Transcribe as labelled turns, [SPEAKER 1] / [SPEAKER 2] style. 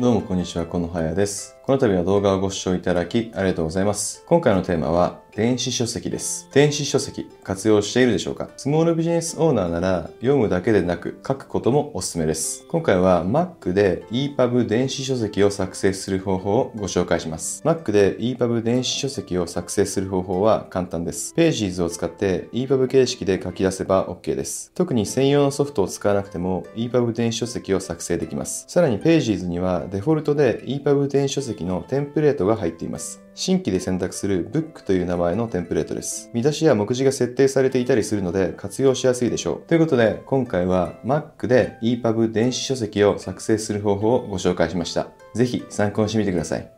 [SPEAKER 1] どうもこんにちは、このはやです。この度は動画をご視聴いただきありがとうございます。今回のテーマは電子書籍です。電子書籍活用しているでしょうか？スモールビジネスオーナーなら読むだけでなく書くこともおすすめです。今回は Mac で EPUB 電子書籍を作成する方法をご紹介します。Mac で EPUB 電子書籍を作成する方法は簡単です。Pages を使って EPUB 形式で書き出せば OK です。特に専用のソフトを使わなくても EPUB 電子書籍を作成できます。さらに Pages にはデフォルトで EPUB 電子書籍のテンプレートが入っています。新規で選択する Book という名前のテンプレートです。見出しや目次が設定されていたりするので活用しやすいでしょう。ということで今回は Mac で EPUB 電子書籍を作成する方法をご紹介しました。ぜひ参考にしてみてください。